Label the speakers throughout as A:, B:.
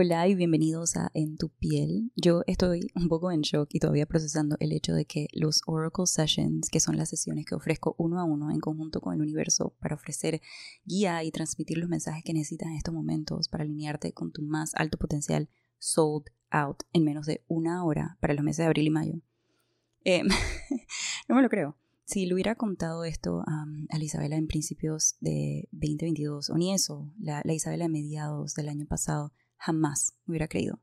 A: Hola y bienvenidos a En tu piel. Yo estoy un poco en shock y todavía procesando el hecho de que los Oracle Sessions, que son las sesiones que ofrezco uno a uno en conjunto con el universo para ofrecer guía y transmitir los mensajes que necesitas en estos momentos para alinearte con tu más alto potencial, sold out en menos de una hora para los meses de abril y mayo. Eh, no me lo creo. Si le hubiera contado esto a Isabela en principios de 2022, o ni eso, la, la Isabela de mediados del año pasado, jamás hubiera creído.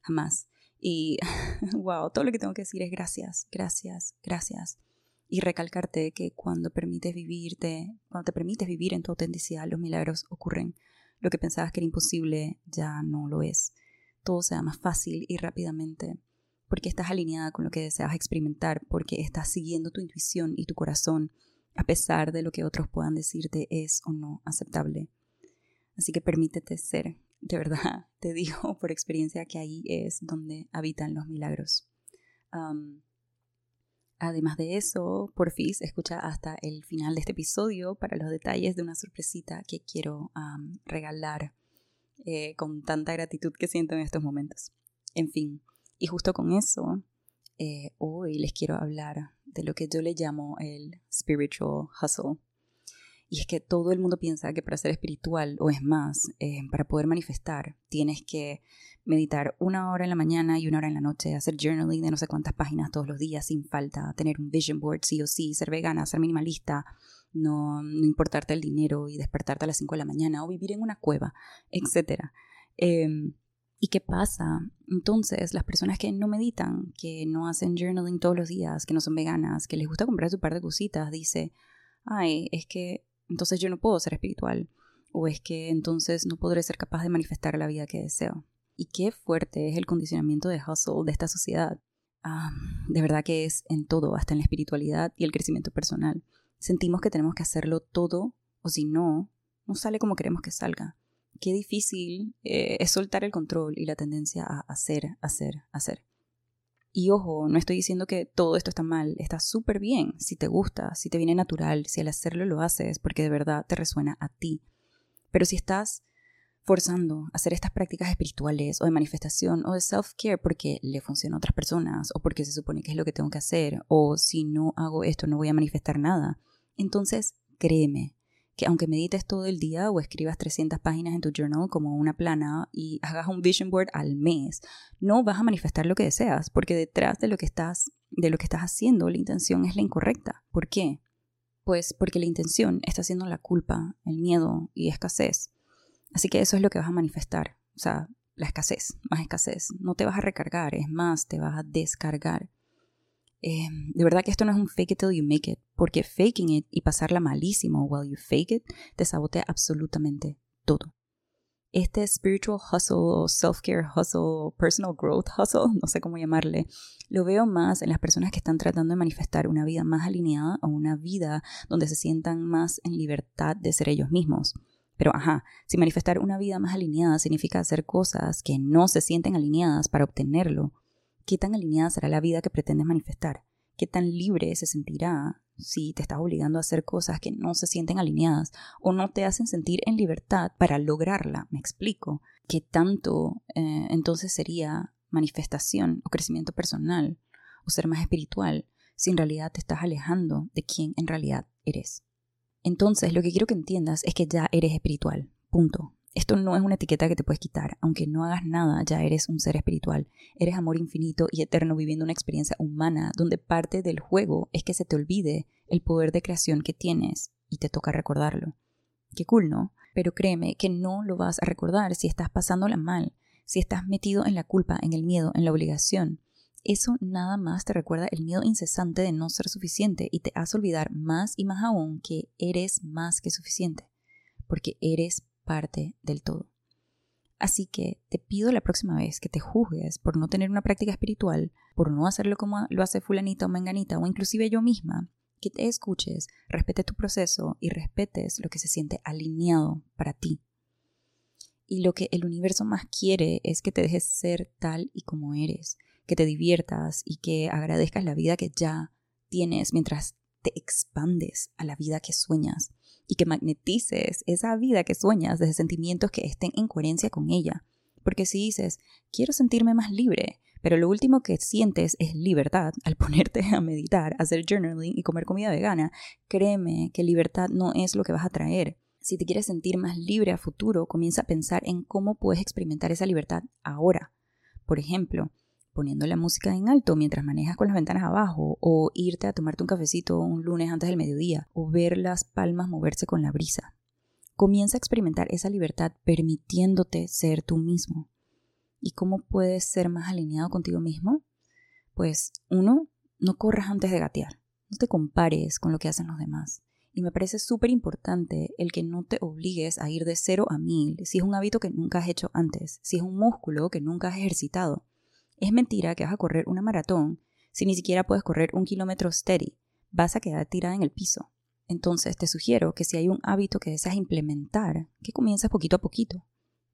A: Jamás. Y, wow, todo lo que tengo que decir es gracias, gracias, gracias. Y recalcarte que cuando permites vivirte, cuando te permites vivir en tu autenticidad, los milagros ocurren. Lo que pensabas que era imposible ya no lo es. Todo se da más fácil y rápidamente porque estás alineada con lo que deseas experimentar, porque estás siguiendo tu intuición y tu corazón, a pesar de lo que otros puedan decirte es o no aceptable. Así que permítete ser, de verdad, te digo por experiencia que ahí es donde habitan los milagros. además de eso, por fin escucha hasta el final de este episodio para los detalles de una sorpresita que quiero regalar eh, con tanta gratitud que siento en estos momentos. En fin, y justo con eso, eh, hoy les quiero hablar de lo que yo le llamo el spiritual hustle. Y es que todo el mundo piensa que para ser espiritual, o es más, eh, para poder manifestar, tienes que meditar una hora en la mañana y una hora en la noche, hacer journaling de no sé cuántas páginas todos los días sin falta, tener un vision board sí o sí, ser vegana, ser minimalista, no, no importarte el dinero y despertarte a las 5 de la mañana o vivir en una cueva, etc. Em, ¿Y qué pasa? Entonces, las personas que no meditan, que no hacen journaling todos los días, que no son veganas, que les gusta comprar su par de cositas, dice, ay, es que entonces yo no puedo ser espiritual, o es que entonces no podré ser capaz de manifestar la vida que deseo. Y qué fuerte es el condicionamiento de hustle de esta sociedad. Ah, de verdad que es en todo, hasta en la espiritualidad y el crecimiento personal. Sentimos que tenemos que hacerlo todo, o si no, no sale como queremos que salga. Qué difícil eh, es soltar el control y la tendencia a hacer, hacer, hacer. Y ojo, no estoy diciendo que todo esto está mal, está súper bien si te gusta, si te viene natural, si al hacerlo lo haces porque de verdad te resuena a ti. Pero si estás forzando a hacer estas prácticas espirituales o de manifestación o de self-care porque le funciona a otras personas o porque se supone que es lo que tengo que hacer o si no hago esto no voy a manifestar nada, entonces créeme, que aunque medites todo el día o escribas 300 páginas en tu journal como una plana y hagas un vision board al mes, no vas a manifestar lo que deseas, porque detrás de lo que estás de lo que estás haciendo, la intención es la incorrecta. ¿Por qué? Pues porque la intención está siendo la culpa, el miedo y escasez. Así que eso es lo que vas a manifestar, o sea, la escasez, más escasez. No te vas a recargar, es más, te vas a descargar. Eh, de verdad que esto no es un fake it till you make it, porque faking it y pasarla malísimo while you fake it te sabotea absolutamente todo. Este spiritual hustle self-care hustle personal growth hustle, no sé cómo llamarle, lo veo más en las personas que están tratando de manifestar una vida más alineada o una vida donde se sientan más en libertad de ser ellos mismos. Pero ajá, si manifestar una vida más alineada significa hacer cosas que no se sienten alineadas para obtenerlo, ¿Qué tan alineada será la vida que pretendes manifestar? ¿Qué tan libre se sentirá si te estás obligando a hacer cosas que no se sienten alineadas o no te hacen sentir en libertad para lograrla? Me explico. ¿Qué tanto eh, entonces sería manifestación o crecimiento personal o ser más espiritual si en realidad te estás alejando de quién en realidad eres? Entonces, lo que quiero que entiendas es que ya eres espiritual. Punto. Esto no es una etiqueta que te puedes quitar. Aunque no hagas nada, ya eres un ser espiritual. Eres amor infinito y eterno viviendo una experiencia humana donde parte del juego es que se te olvide el poder de creación que tienes y te toca recordarlo. Qué cool, ¿no? Pero créeme que no lo vas a recordar si estás pasándola mal, si estás metido en la culpa, en el miedo, en la obligación. Eso nada más te recuerda el miedo incesante de no ser suficiente y te hace olvidar más y más aún que eres más que suficiente, porque eres parte del todo. Así que te pido la próxima vez que te juzgues por no tener una práctica espiritual, por no hacerlo como lo hace fulanita o menganita o inclusive yo misma, que te escuches, respete tu proceso y respetes lo que se siente alineado para ti. Y lo que el universo más quiere es que te dejes ser tal y como eres, que te diviertas y que agradezcas la vida que ya tienes mientras te expandes a la vida que sueñas y que magnetices esa vida que sueñas desde sentimientos que estén en coherencia con ella, Porque si dices, quiero sentirme más libre, pero lo último que sientes es libertad al ponerte a meditar, hacer journaling y comer comida vegana, créeme que libertad no es lo que vas a traer. Si te quieres sentir más libre a futuro, comienza a pensar en cómo puedes experimentar esa libertad ahora. Por ejemplo, poniendo la música en alto mientras manejas con las ventanas abajo, o irte a tomarte un cafecito un lunes antes del mediodía, o ver las palmas moverse con la brisa. Comienza a experimentar esa libertad permitiéndote ser tú mismo. ¿Y cómo puedes ser más alineado contigo mismo? Pues uno, no corras antes de gatear. No te compares con lo que hacen los demás. Y me parece súper importante el que no te obligues a ir de cero a mil si es un hábito que nunca has hecho antes, si es un músculo que nunca has ejercitado. Es mentira que vas a correr una maratón si ni siquiera puedes correr un kilómetro steady. Vas a quedar tirada en el piso. Entonces te sugiero que si hay un hábito que deseas implementar, que comiences poquito a poquito.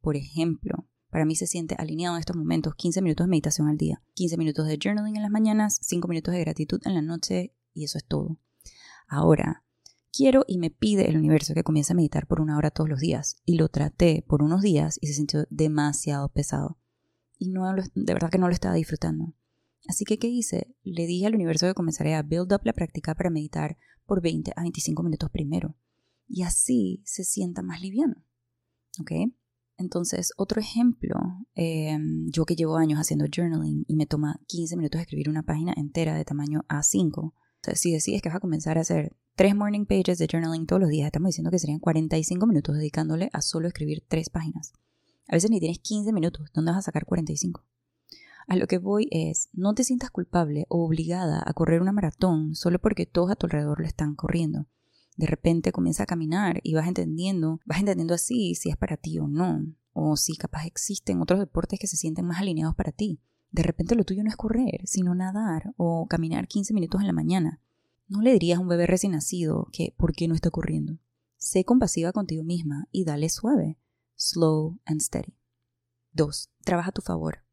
A: Por ejemplo, para mí se siente alineado en estos momentos 15 minutos de meditación al día, 15 minutos de journaling en las mañanas, 5 minutos de gratitud en la noche y eso es todo. Ahora, quiero y me pide el universo que comience a meditar por una hora todos los días. Y lo traté por unos días y se sintió demasiado pesado. Y no, de verdad que no lo estaba disfrutando. Así que, ¿qué hice? Le dije al universo que comenzaré a build up la práctica para meditar por 20 a 25 minutos primero. Y así se sienta más liviano. ¿Ok? Entonces, otro ejemplo, em, yo que llevo años haciendo journaling y me toma 15 minutos escribir una página entera de tamaño A5, si decides que vas a comenzar a hacer tres morning pages de journaling todos los días, estamos diciendo que serían 45 minutos dedicándole a solo escribir tres páginas. A veces ni tienes 15 minutos, ¿dónde vas a sacar 45? A lo que voy es, no te sientas culpable o obligada a correr una maratón solo porque todos a tu alrededor lo están corriendo. De repente comienza a caminar y vas entendiendo, vas entendiendo así si es para ti o no, o si capaz existen otros deportes que se sienten más alineados para ti. De repente lo tuyo no es correr, sino nadar o caminar 15 minutos en la mañana. No le dirías a un bebé recién nacido que ¿por qué no está corriendo? Sé compasiva contigo misma y dale suave, slow and steady. 2. Trabaja a tu favor.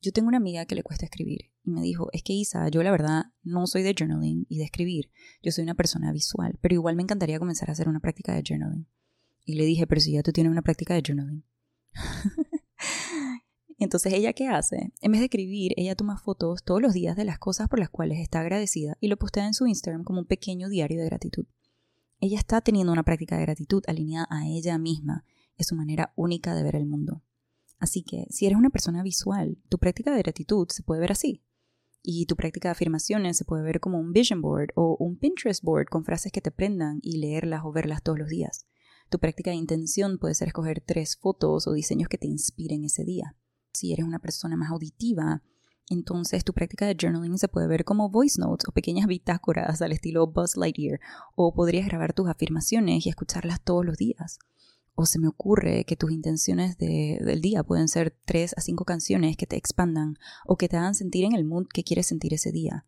A: Yo tengo una amiga que le cuesta escribir y me dijo, es que Isa, yo la verdad no soy de journaling y de escribir, yo soy una persona visual, pero igual me encantaría comenzar a hacer una práctica de journaling. Y le dije, pero si ya tú tienes una práctica de journaling. Entonces, ¿ella qué hace? En vez de escribir, ella toma fotos todos los días de las cosas por las cuales está agradecida y lo postea en su Instagram como un pequeño diario de gratitud. Ella está teniendo una práctica de gratitud alineada a ella misma. Es su manera única de ver el mundo. Así que, si eres una persona visual, tu práctica de gratitud se puede ver así. Y tu práctica de afirmaciones se puede ver como un vision board o un Pinterest board con frases que te prendan y leerlas o verlas todos los días. Tu práctica de intención puede ser escoger tres fotos o diseños que te inspiren ese día si eres una persona más auditiva, entonces tu práctica de journaling se puede ver como voice notes o pequeñas bitácoras al estilo Buzz Lightyear, o podrías grabar tus afirmaciones y escucharlas todos los días. O se me ocurre que tus intenciones del día pueden ser tres a cinco canciones que te expandan o que te hagan sentir en el mood que quieres sentir ese día.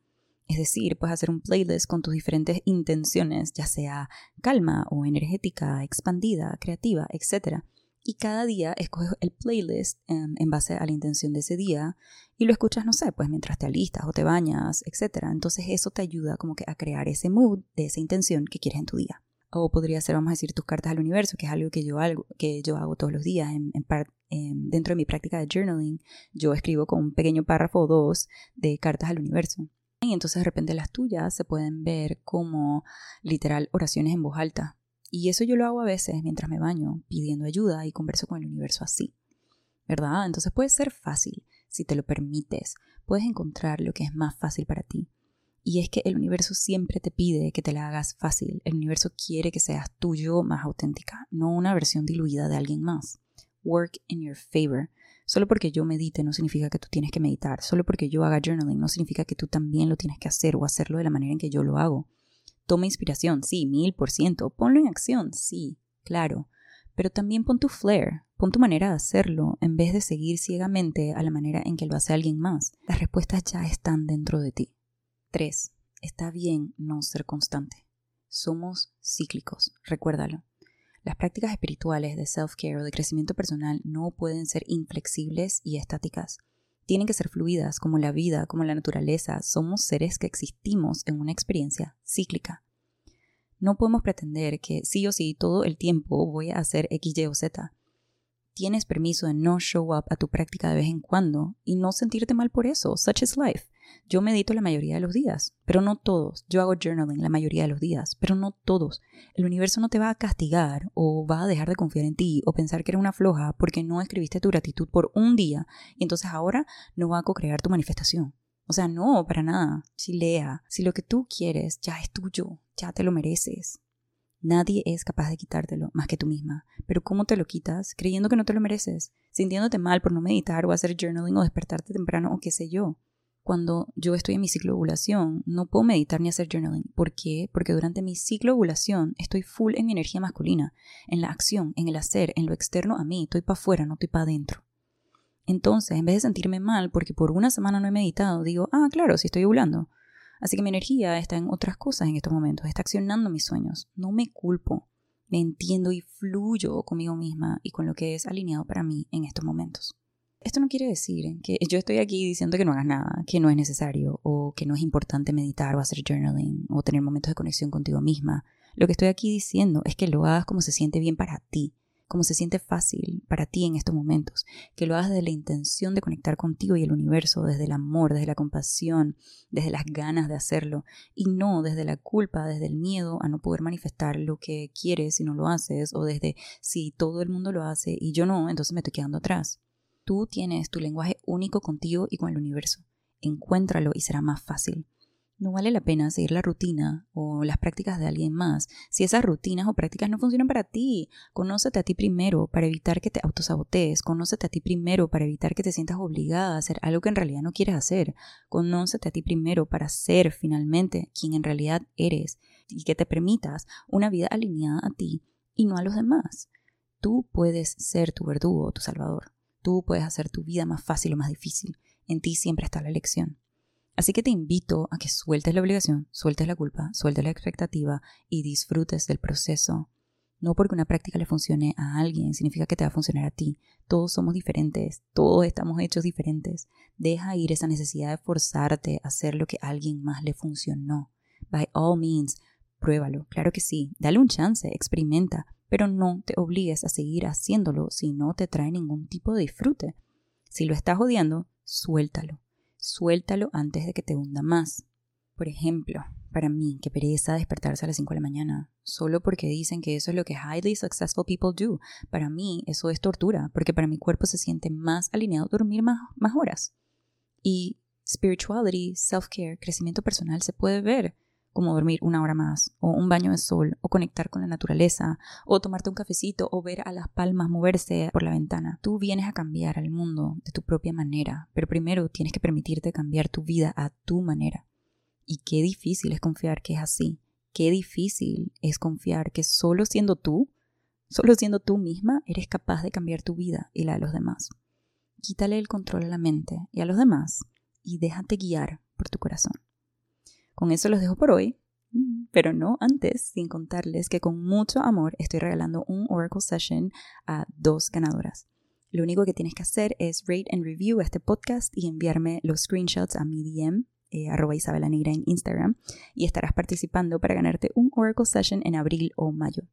A: Es decir, puedes hacer un playlist con tus diferentes intenciones, ya sea calma o energética, expandida, creativa, etc y cada día escoges el playlist en, base a la intención de ese día y lo escuchas, no sé, pues mientras te alistas o te bañas, etc. Entonces eso te ayuda como que a crear ese mood de esa intención que quieres en tu día. O podría ser, vamos a decir, tus cartas al universo, que es algo que yo, algo, que yo hago todos los días. En, dentro de mi práctica de journaling, yo escribo con un pequeño párrafo o dos de cartas al universo. Y entonces de repente las tuyas se pueden ver como literal oraciones en voz alta, y eso yo lo hago a veces mientras me baño, pidiendo ayuda y converso con el universo así. ¿Verdad? Entonces puede ser fácil, si te lo permites. Puedes encontrar lo que es más fácil para ti. Y es que el universo siempre te pide que te la hagas fácil. El universo quiere que seas tuyo más auténtica, no una versión diluida de alguien más. Work in your favor. Solo porque yo medite no significa que tú tienes que meditar. Solo porque yo haga journaling no significa que tú también lo tienes que hacer o hacerlo de la manera en que yo lo hago. Toma inspiración, sí, mil por ciento. Ponlo en acción, sí, claro. Pero también pon tu flair, pon tu manera de hacerlo en vez de seguir ciegamente a la manera en que lo hace alguien más. Las respuestas ya están dentro de ti. 3. Está bien no ser constante. Somos cíclicos, recuérdalo. Las prácticas espirituales de self-care o de crecimiento personal no pueden ser inflexibles y estáticas. Tienen que ser fluidas como la vida, como la naturaleza. Somos seres que existimos en una experiencia cíclica. No podemos pretender que sí o sí todo el tiempo voy a hacer X, Y o Z. Tienes permiso de no show up a tu práctica de vez en cuando y no sentirte mal por eso. Such is life. Yo medito la mayoría de los días, pero no todos. Yo hago journaling la mayoría de los días, pero no todos. El universo no te va a castigar o va a dejar de confiar en ti o pensar que eres una floja porque no escribiste tu gratitud por un día y entonces ahora no va a co-crear tu manifestación. O sea, no, para nada. Chilea. Si lo que tú quieres ya es tuyo, ya te lo mereces. Nadie es capaz de quitártelo más que tú misma. Pero ¿cómo te lo quitas? Creyendo que no te lo mereces, sintiéndote mal por no meditar o hacer journaling o despertarte temprano o qué sé yo. Cuando yo estoy en mi ciclo de ovulación, no puedo meditar ni hacer journaling. ¿Por qué? Porque durante mi ciclo de ovulación estoy full en mi energía masculina, en la acción, en el hacer, en lo externo a mí. Estoy para afuera, no estoy para adentro. Entonces, en vez de sentirme mal porque por una semana no he meditado, digo, ah, claro, si estoy ovulando. Así que mi energía está en otras cosas en estos momentos, está accionando mis sueños. No me culpo, me entiendo y fluyo conmigo misma y con lo que es alineado para mí en estos momentos. Esto no quiere decir que yo estoy aquí diciendo que no hagas nada, que no es necesario o que no es importante meditar o hacer journaling o tener momentos de conexión contigo misma. Lo que estoy aquí diciendo es que lo hagas como se siente bien para ti, como se siente fácil para ti en estos momentos, que lo hagas desde la intención de conectar contigo y el universo, desde el amor, desde la compasión, desde las ganas de hacerlo, y no desde la culpa, desde el miedo a no poder manifestar lo que quieres si no lo haces, o desde si todo el mundo lo hace y yo no, entonces me estoy quedando atrás. Tú tienes tu lenguaje único contigo y con el universo. Encuéntralo y será más fácil. No vale la pena seguir la rutina o las prácticas de alguien más si esas rutinas o prácticas no funcionan para ti. Conócete a ti primero para evitar que te autosabotees. Conócete a ti primero para evitar que te sientas obligada a hacer algo que en realidad no quieres hacer. Conócete a ti primero para ser finalmente quien en realidad eres y que te permitas una vida alineada a ti y no a los demás. Tú puedes ser tu verdugo o tu salvador. Tú puedes hacer tu vida más fácil o más difícil. En ti siempre está la elección. Así que te invito a que sueltes la obligación, sueltes la culpa, sueltes la expectativa y disfrutes del proceso. No porque una práctica le funcione a alguien significa que te va a funcionar a ti. Todos somos diferentes, todos estamos hechos diferentes. Deja ir esa necesidad de forzarte a hacer lo que a alguien más le funcionó. By all means, pruébalo, claro que sí. Dale un chance, experimenta, pero no te obligues a seguir haciéndolo si no te trae ningún tipo de disfrute. Si lo estás odiando, suéltalo suéltalo antes de que te hunda más. Por ejemplo, para mí, que pereza despertarse a las 5 de la mañana, solo porque dicen que eso es lo que highly successful people do. Para mí, eso es tortura, porque para mi cuerpo se siente más alineado dormir más, más horas. Y spirituality, self-care, crecimiento personal se puede ver como dormir una hora más, o un baño de sol, o conectar con la naturaleza, o tomarte un cafecito, o ver a las palmas moverse por la ventana. Tú vienes a cambiar al mundo de tu propia manera, pero primero tienes que permitirte cambiar tu vida a tu manera. Y qué difícil es confiar que es así. Qué difícil es confiar que solo siendo tú, solo siendo tú misma, eres capaz de cambiar tu vida y la de los demás. Quítale el control a la mente y a los demás y déjate guiar por tu corazón. Con eso los dejo por hoy, pero no antes sin contarles que con mucho amor estoy regalando un Oracle Session a dos ganadoras. Lo único que tienes que hacer es rate and review este podcast y enviarme los screenshots a mi DM, eh, arroba Isabela en Instagram, y estarás participando para ganarte un Oracle Session en abril o mayo.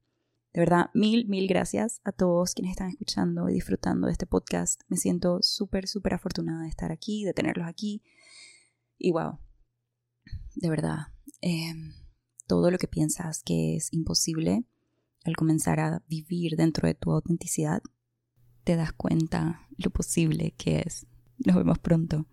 A: De verdad, mil, mil gracias a todos quienes están escuchando y disfrutando de este podcast. Me siento súper, súper afortunada de estar aquí, de tenerlos aquí. Y wow, de verdad, em, todo lo que piensas que es imposible, al comenzar a vivir dentro de tu autenticidad, te das cuenta lo posible que es. Nos vemos pronto.